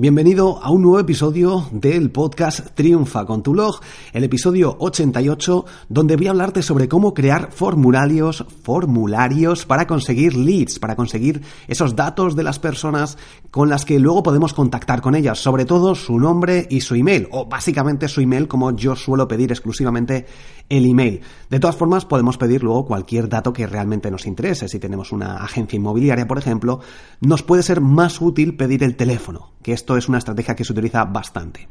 Bienvenido a un nuevo episodio del podcast Triunfa con tu blog, el episodio 88, donde voy a hablarte sobre cómo crear formularios, formularios para conseguir leads, para conseguir esos datos de las personas con las que luego podemos contactar con ellas, sobre todo su nombre y su email, o básicamente su email como yo suelo pedir exclusivamente el email. De todas formas, podemos pedir luego cualquier dato que realmente nos interese. Si tenemos una agencia inmobiliaria, por ejemplo, nos puede ser más útil pedir el teléfono, que esto es una estrategia que se utiliza bastante.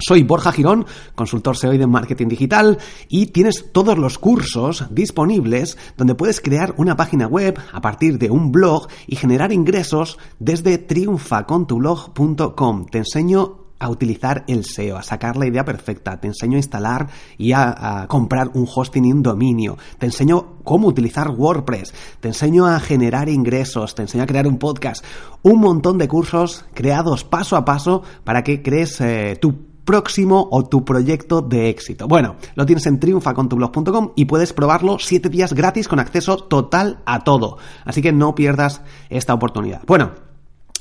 Soy Borja Girón, consultor SEO y de marketing digital, y tienes todos los cursos disponibles donde puedes crear una página web a partir de un blog y generar ingresos desde triunfacontublog.com. Te enseño a utilizar el SEO, a sacar la idea perfecta, te enseño a instalar y a, comprar un hosting y un dominio, te enseño cómo utilizar WordPress, te enseño a generar ingresos, te enseño a crear un podcast, un montón de cursos creados paso a paso para que crees eh, tu próximo o tu proyecto de éxito. Bueno, lo tienes en triunfacontublog.com y puedes probarlo 7 días gratis con acceso total a todo. Así que no pierdas esta oportunidad. Bueno,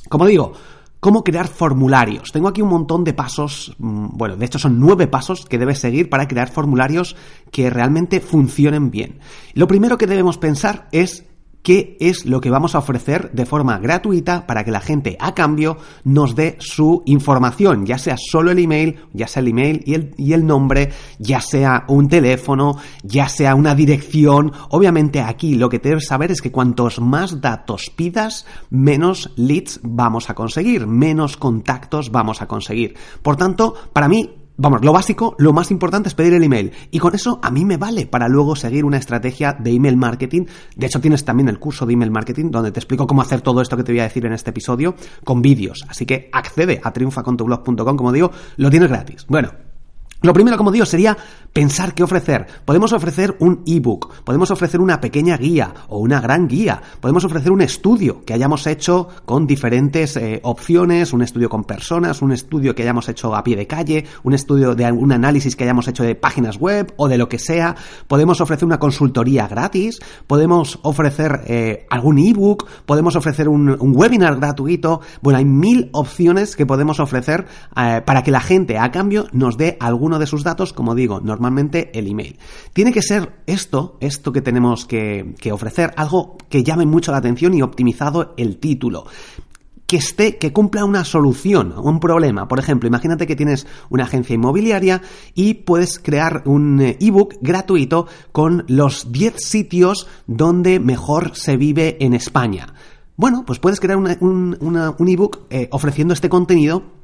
como digo, cómo crear formularios. Tengo aquí un montón de pasos, bueno, de hecho son nueve pasos que debes seguir para crear formularios que realmente funcionen bien. Lo primero que debemos pensar es qué es lo que vamos a ofrecer de forma gratuita para que la gente a cambio nos dé su información, ya sea solo el email, ya sea el email y el, nombre, ya sea un teléfono, ya sea una dirección. Obviamente aquí lo que debes saber es que cuantos más datos pidas, menos leads vamos a conseguir, menos contactos vamos a conseguir. Por tanto, para mí Vamos, lo básico, lo más importante es pedir el email. Y con eso a mí me vale para luego seguir una estrategia de email marketing. De hecho, tienes también el curso de email marketing donde te explico cómo hacer todo esto que te voy a decir en este episodio con vídeos. Así que accede a triunfacontublog.com, como digo, lo tienes gratis. Bueno, lo primero, como digo, sería pensar qué ofrecer. Podemos ofrecer un ebook, podemos ofrecer una pequeña guía o una gran guía, podemos ofrecer un estudio que hayamos hecho con diferentes eh, opciones, un estudio con personas, un estudio que hayamos hecho a pie de calle, un estudio de un análisis que hayamos hecho de páginas web o de lo que sea. Podemos ofrecer una consultoría gratis, podemos ofrecer eh, algún ebook, podemos ofrecer un, webinar gratuito. Bueno, hay mil opciones que podemos ofrecer eh, para que la gente a cambio nos dé algún uno de sus datos, como digo, normalmente el email. Tiene que ser esto, esto que tenemos que, que ofrecer, algo que llame mucho la atención y optimizado el título que esté, que cumpla una solución, un problema. Por ejemplo, imagínate que tienes una agencia inmobiliaria y puedes crear un ebook gratuito con los 10 sitios donde mejor se vive en España. Bueno, pues puedes crear un ebook eh, ofreciendo este contenido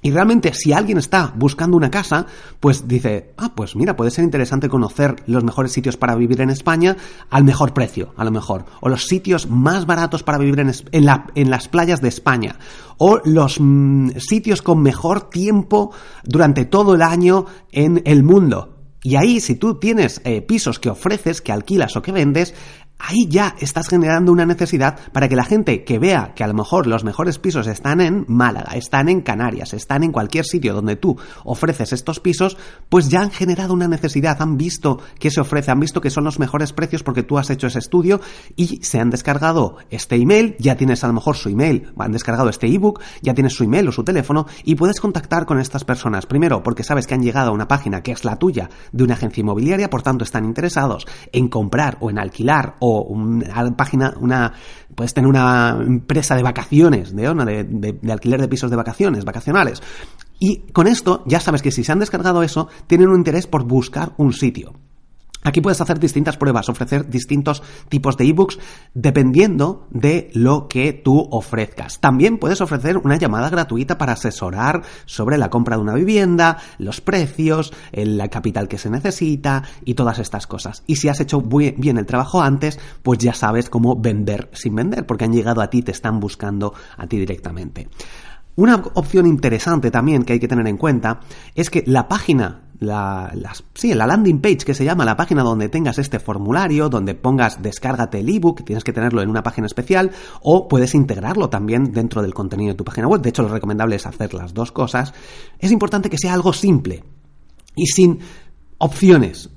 y realmente, si alguien está buscando una casa, pues dice, ah, pues mira, puede ser interesante conocer los mejores sitios para vivir en España al mejor precio, a lo mejor. O los sitios más baratos para vivir en, en, la, en las playas de España. O los mmm, sitios con mejor tiempo durante todo el año en el mundo. Y ahí, si tú tienes eh, pisos que ofreces, que alquilas o que vendes, ahí ya estás generando una necesidad para que la gente que vea que a lo mejor los mejores pisos están en Málaga, están en Canarias, están en cualquier sitio donde tú ofreces estos pisos, pues ya han generado una necesidad, han visto que se ofrece, han visto que son los mejores precios porque tú has hecho ese estudio y se han descargado este email, ya tienes a lo mejor su email, han descargado este ebook, ya tienes su email o su teléfono y puedes contactar con estas personas. Primero, porque sabes que han llegado a una página que es la tuya de una agencia inmobiliaria, por tanto están interesados en comprar o en alquilar o una página, una, puedes tener una empresa de vacaciones, de, de, de, de alquiler de pisos de vacaciones, vacacionales. Y con esto ya sabes que si se han descargado eso, tienen un interés por buscar un sitio. Aquí puedes hacer distintas pruebas, ofrecer distintos tipos de ebooks dependiendo de lo que tú ofrezcas. También puedes ofrecer una llamada gratuita para asesorar sobre la compra de una vivienda, los precios, el capital que se necesita y todas estas cosas. Y si has hecho bien el trabajo antes, pues ya sabes cómo vender sin vender, porque han llegado a ti, te están buscando a ti directamente. Una opción interesante también que hay que tener en cuenta es que la página la, sí, la landing page que se llama, la página donde tengas este formulario, donde pongas descárgate el ebook, tienes que tenerlo en una página especial, o puedes integrarlo también dentro del contenido de tu página web. De hecho, lo recomendable es hacer las dos cosas. Es importante que sea algo simple y sin opciones.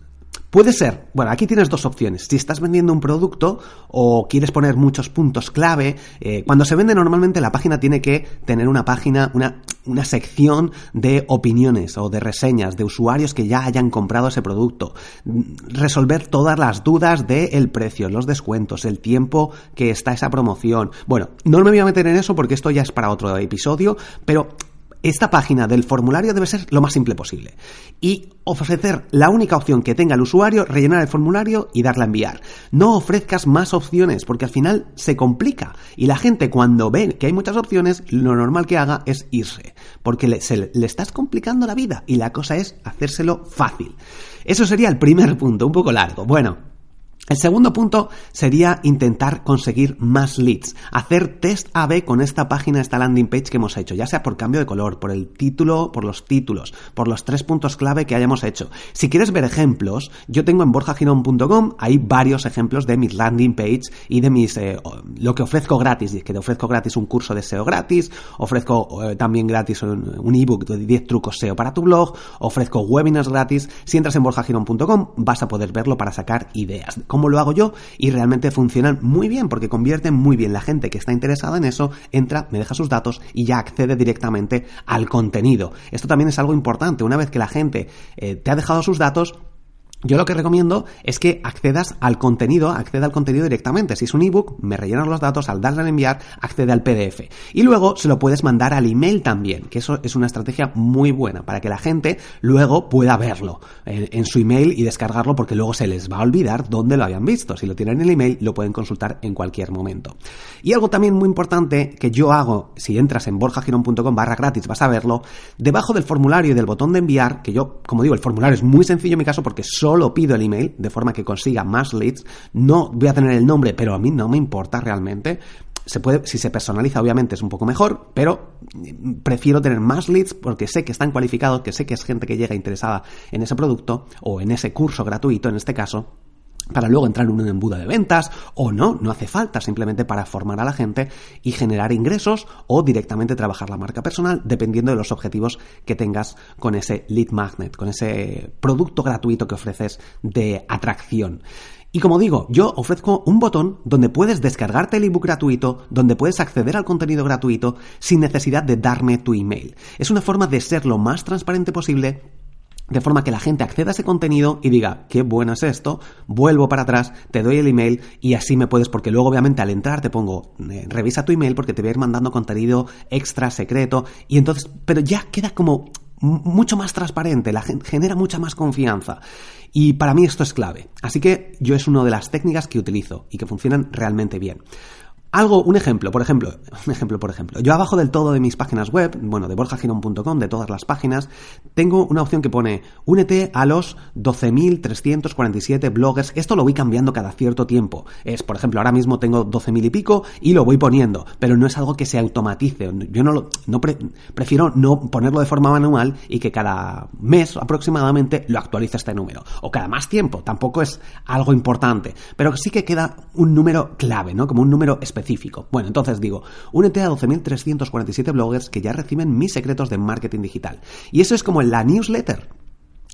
Puede ser, bueno, aquí tienes dos opciones. Si estás vendiendo un producto o quieres poner muchos puntos clave, eh, cuando se vende normalmente la página tiene que tener una página, una, una sección de opiniones o de reseñas de usuarios que ya hayan comprado ese producto. Resolver todas las dudas del precio, los descuentos, el tiempo que está esa promoción. Bueno, no me voy a meter en eso porque esto ya es para otro episodio, pero esta página del formulario debe ser lo más simple posible. Y ofrecer la única opción que tenga el usuario, rellenar el formulario y darle a enviar. No ofrezcas más opciones porque al final se complica. Y la gente cuando ve que hay muchas opciones, lo normal que haga es irse. Porque le, le estás complicando la vida y la cosa es hacérselo fácil. Eso sería el primer punto, un poco largo. Bueno, el segundo punto sería intentar conseguir más leads, hacer test AB con esta página, esta landing page que hemos hecho, ya sea por cambio de color, por el título, por los títulos, por los tres puntos clave que hayamos hecho. Si quieres ver ejemplos, yo tengo en borjagirón.com, hay varios ejemplos de mis landing page y de mis eh, lo que ofrezco gratis, que te ofrezco gratis un curso de SEO gratis, ofrezco eh, también gratis un, ebook de 10 trucos SEO para tu blog, ofrezco webinars gratis. Si entras en borjagirón.com vas a poder verlo para sacar ideas cómo lo hago yo y realmente funcionan muy bien porque convierten muy bien la gente que está interesada en eso, entra, me deja sus datos y ya accede directamente al contenido. Esto también es algo importante. Una vez que la gente eh, te ha dejado sus datos, yo lo que recomiendo es que accedas al contenido, acceda al contenido directamente. Si es un ebook, me rellenas los datos, al darle a enviar, accede al PDF. Y luego se lo puedes mandar al email también, que eso es una estrategia muy buena para que la gente luego pueda verlo en, su email y descargarlo porque luego se les va a olvidar dónde lo habían visto. Si lo tienen en el email, lo pueden consultar en cualquier momento. Y algo también muy importante que yo hago, si entras en borjagirón.com barra gratis, vas a verlo, debajo del formulario y del botón de enviar, que yo, como digo, el formulario es muy sencillo en mi caso porque solo solo pido el email de forma que consiga más leads. No voy a tener el nombre, pero a mí no me importa realmente. Se puede, si se personaliza, obviamente es un poco mejor, pero prefiero tener más leads porque sé que están cualificados, que sé que es gente que llega interesada en ese producto o en ese curso gratuito en este caso para luego entrar en un embudo de ventas o no, no hace falta, simplemente para formar a la gente y generar ingresos o directamente trabajar la marca personal dependiendo de los objetivos que tengas con ese lead magnet, con ese producto gratuito que ofreces de atracción. Y como digo, yo ofrezco un botón donde puedes descargarte el ebook gratuito, donde puedes acceder al contenido gratuito sin necesidad de darme tu email. Es una forma de ser lo más transparente posible de forma que la gente acceda a ese contenido y diga, qué bueno es esto, vuelvo para atrás, te doy el email y así me puedes, porque luego obviamente al entrar te pongo, eh, revisa tu email porque te voy a ir mandando contenido extra, secreto, y entonces, pero ya queda como mucho más transparente, la gente genera mucha más confianza. Y para mí esto es clave. Así que yo es una de las técnicas que utilizo y que funcionan realmente bien. Algo, un ejemplo, por ejemplo, un ejemplo, por ejemplo. Yo abajo del todo de mis páginas web, bueno, de borjagirón.com, de todas las páginas, tengo una opción que pone únete a los 12.347 bloggers. Esto lo voy cambiando cada cierto tiempo. Es, por ejemplo, ahora mismo tengo 12.000 y pico y lo voy poniendo, pero no es algo que se automatice. Yo no lo, prefiero no ponerlo de forma manual y que cada mes aproximadamente lo actualice este número. O cada más tiempo, tampoco es algo importante, pero sí que queda un número clave, ¿no? Como un número bueno, entonces digo, únete a 12.347 bloggers que ya reciben mis secretos de marketing digital. Y eso es como la newsletter.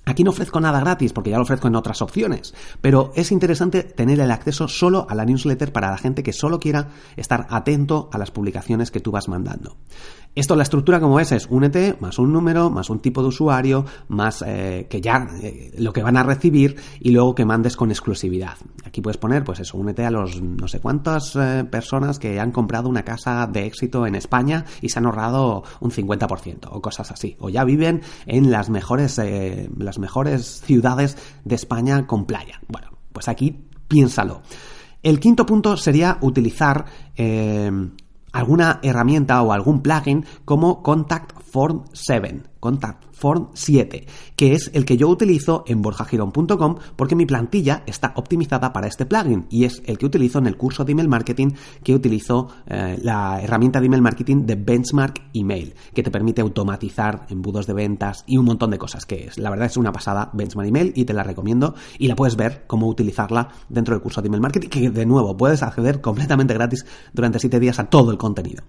Aquí no ofrezco nada gratis porque ya lo ofrezco en otras opciones, pero es interesante tener el acceso solo a la newsletter para la gente que solo quiera estar atento a las publicaciones que tú vas mandando. Esto, la estructura como es, es únete, más un número, más un tipo de usuario, más eh, que ya eh, lo que van a recibir y luego que mandes con exclusividad. Aquí puedes poner, pues eso, únete a los no sé cuántas eh, personas que han comprado una casa de éxito en España y se han ahorrado un 50% o cosas así. O ya viven en las mejores, las mejores ciudades de España con playa. Bueno, pues aquí piénsalo. El quinto punto sería utilizar alguna herramienta o algún plugin como Contact Form 7. Contact Form 7, que es el que yo utilizo en borjagirón.com porque mi plantilla está optimizada para este plugin y es el que utilizo en el curso de email marketing que utilizo eh, la herramienta de email marketing de Benchmark Email, que te permite automatizar embudos de ventas y un montón de cosas que es. La verdad es una pasada Benchmark Email y te la recomiendo y la puedes ver cómo utilizarla dentro del curso de email marketing, que de nuevo puedes acceder completamente gratis durante 7 días a todo el contenido.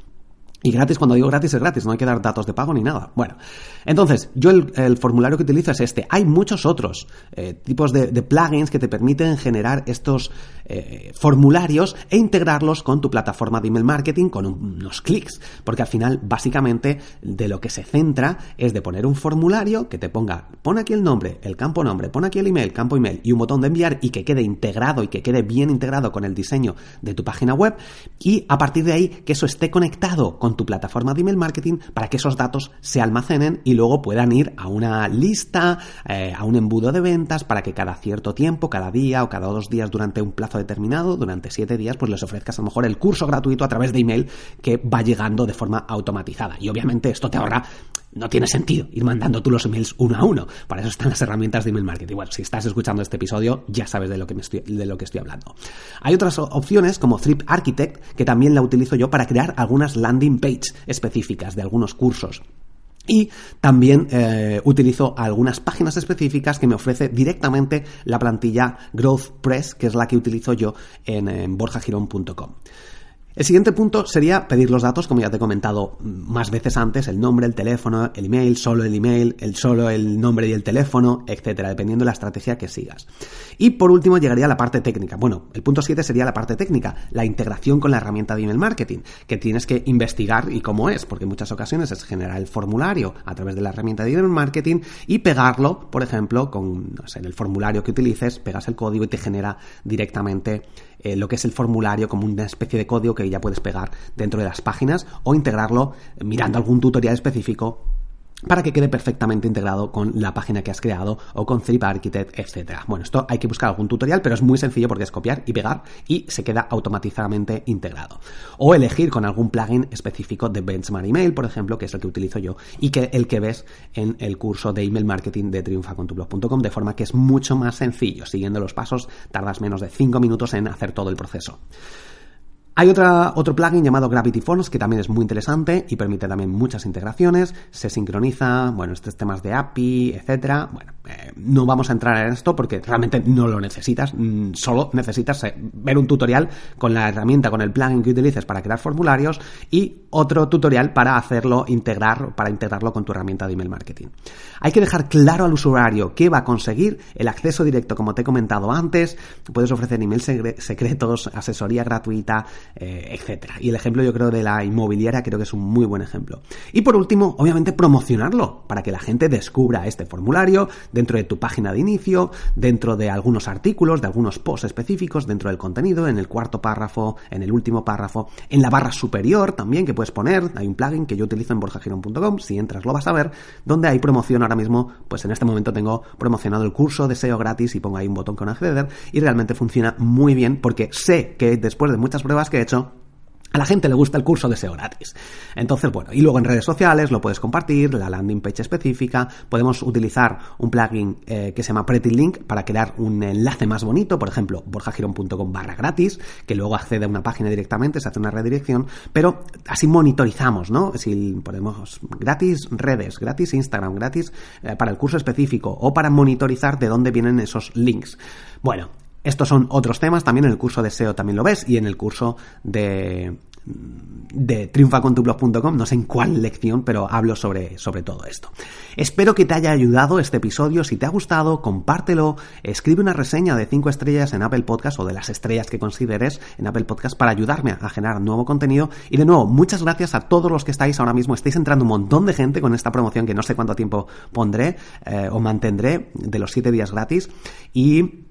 Y gratis, cuando digo gratis, es gratis, no hay que dar datos de pago ni nada. Bueno, entonces, yo el, formulario que utilizo es este. Hay muchos otros eh, tipos de, plugins que te permiten generar estos eh, formularios e integrarlos con tu plataforma de email marketing con unos clics. Porque al final, básicamente, de lo que se centra es de poner un formulario que te ponga, pon aquí el nombre, el campo nombre, pon aquí el email, campo email y un botón de enviar y que quede integrado y que quede bien integrado con el diseño de tu página web. Y a partir de ahí, que eso esté conectado con tu plataforma de email marketing para que esos datos se almacenen y luego puedan ir a una lista, eh, a un embudo de ventas para que cada cierto tiempo, cada día o cada dos días durante un plazo determinado, durante siete días, pues les ofrezcas a lo mejor el curso gratuito a través de email que va llegando de forma automatizada. Y obviamente esto te ahorra no tiene sentido ir mandando tú los emails uno a uno. Para eso están las herramientas de email marketing. Bueno, si estás escuchando este episodio, ya sabes de lo que, estoy, de lo que estoy hablando. Hay otras opciones como Trip Architect, que también la utilizo yo para crear algunas landing page específicas de algunos cursos. Y también eh, utilizo algunas páginas específicas que me ofrece directamente la plantilla GrowthPress, que es la que utilizo yo en, en borjagirón.com. El siguiente punto sería pedir los datos, como ya te he comentado más veces antes, el nombre, el teléfono, el email, solo el email, el solo el nombre y el teléfono, etcétera, dependiendo de la estrategia que sigas. Y por último llegaría la parte técnica. Bueno, el punto 7 sería la parte técnica, la integración con la herramienta de email marketing, que tienes que investigar y cómo es, porque en muchas ocasiones es generar el formulario a través de la herramienta de email marketing y pegarlo, por ejemplo, con no el formulario que utilices, pegas el código y te genera directamente eh, lo que es el formulario como una especie de código que ya puedes pegar dentro de las páginas o integrarlo mirando algún tutorial específico para que quede perfectamente integrado con la página que has creado o con Trip Architect, etc. Bueno, esto hay que buscar algún tutorial, pero es muy sencillo porque es copiar y pegar y se queda automatizadamente integrado. O elegir con algún plugin específico de Benchmark Email, por ejemplo, que es el que utilizo yo y que el que ves en el curso de email marketing de triunfacontublog.com, de forma que es mucho más sencillo. Siguiendo los pasos, tardas menos de 5 minutos en hacer todo el proceso. Hay otra, otro plugin llamado Gravity Forms que también es muy interesante y permite también muchas integraciones, se sincroniza, bueno, estos temas de API, etcétera. Bueno, eh, no vamos a entrar en esto porque realmente no lo necesitas, mm, solo necesitas eh, ver un tutorial con la herramienta, con el plugin que utilices para crear formularios y otro tutorial para hacerlo integrar, para integrarlo con tu herramienta de email marketing. Hay que dejar claro al usuario qué va a conseguir, el acceso directo, como te he comentado antes, puedes ofrecer emails secretos, asesoría gratuita, eh, etcétera. Y el ejemplo yo creo de la inmobiliaria creo que es un muy buen ejemplo. Y por último, obviamente promocionarlo para que la gente descubra este formulario dentro de tu página de inicio, dentro de algunos artículos, de algunos posts específicos, dentro del contenido, en el cuarto párrafo, en el último párrafo, en la barra superior también que puedes poner, hay un plugin que yo utilizo en borjagiron.com, si entras lo vas a ver, donde hay promoción ahora mismo, pues en este momento tengo promocionado el curso de SEO gratis y pongo ahí un botón con acceder y realmente funciona muy bien porque sé que después de muchas pruebas que hecho, a la gente le gusta el curso de SEO gratis. Entonces, bueno, y luego en redes sociales lo puedes compartir, la landing page específica, podemos utilizar un plugin eh, que se llama Pretty Link para crear un enlace más bonito, por ejemplo, borjagiron.com barra gratis, que luego accede a una página directamente, se hace una redirección, pero así monitorizamos, ¿no? Si podemos gratis redes, gratis Instagram, gratis eh, para el curso específico o para monitorizar de dónde vienen esos links. Bueno, estos son otros temas, también en el curso de SEO también lo ves y en el curso de, de triunfacontublog.com, no sé en cuál lección, pero hablo sobre, sobre todo esto. Espero que te haya ayudado este episodio, si te ha gustado, compártelo, escribe una reseña de 5 estrellas en Apple Podcast o de las estrellas que consideres en Apple Podcast para ayudarme a generar nuevo contenido. Y de nuevo, muchas gracias a todos los que estáis ahora mismo, estáis entrando un montón de gente con esta promoción que no sé cuánto tiempo pondré eh, o mantendré de los 7 días gratis. Y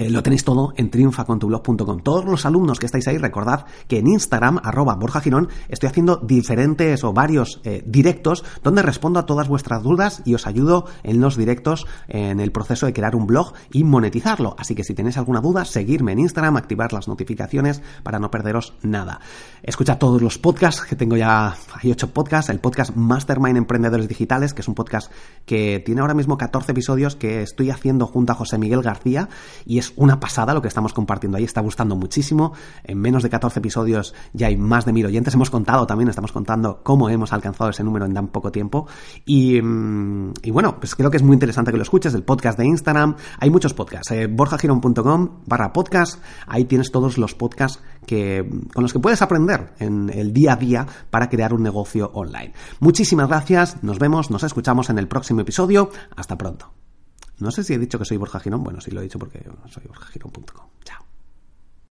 eh, lo tenéis todo en triunfacontublog.com. Todos los alumnos que estáis ahí, recordad que en Instagram, arroba Borja Girón, estoy haciendo diferentes o varios eh, directos donde respondo a todas vuestras dudas y os ayudo en los directos en el proceso de crear un blog y monetizarlo. Así que si tenéis alguna duda, seguirme en Instagram, activar las notificaciones para no perderos nada. Escucha todos los podcasts, que tengo ya, hay ocho podcasts, el podcast Mastermind Emprendedores Digitales, que es un podcast que tiene ahora mismo 14 episodios que estoy haciendo junto a José Miguel García y es una pasada lo que estamos compartiendo ahí, está gustando muchísimo. En menos de 14 episodios ya hay más de mil oyentes. Hemos contado también, estamos contando cómo hemos alcanzado ese número en tan poco tiempo. Y, mm, bueno, pues creo que es muy interesante que lo escuches. El podcast de Instagram, hay muchos podcasts. Eh, borjagiron.com barra podcast, ahí tienes todos los podcasts que, con los que puedes aprender en el día a día para crear un negocio online. Muchísimas gracias, nos vemos, nos escuchamos en el próximo episodio. Hasta pronto. No sé si he dicho que soy Borja Girón. Bueno, sí lo he dicho porque soy borjagirón.com. Chao.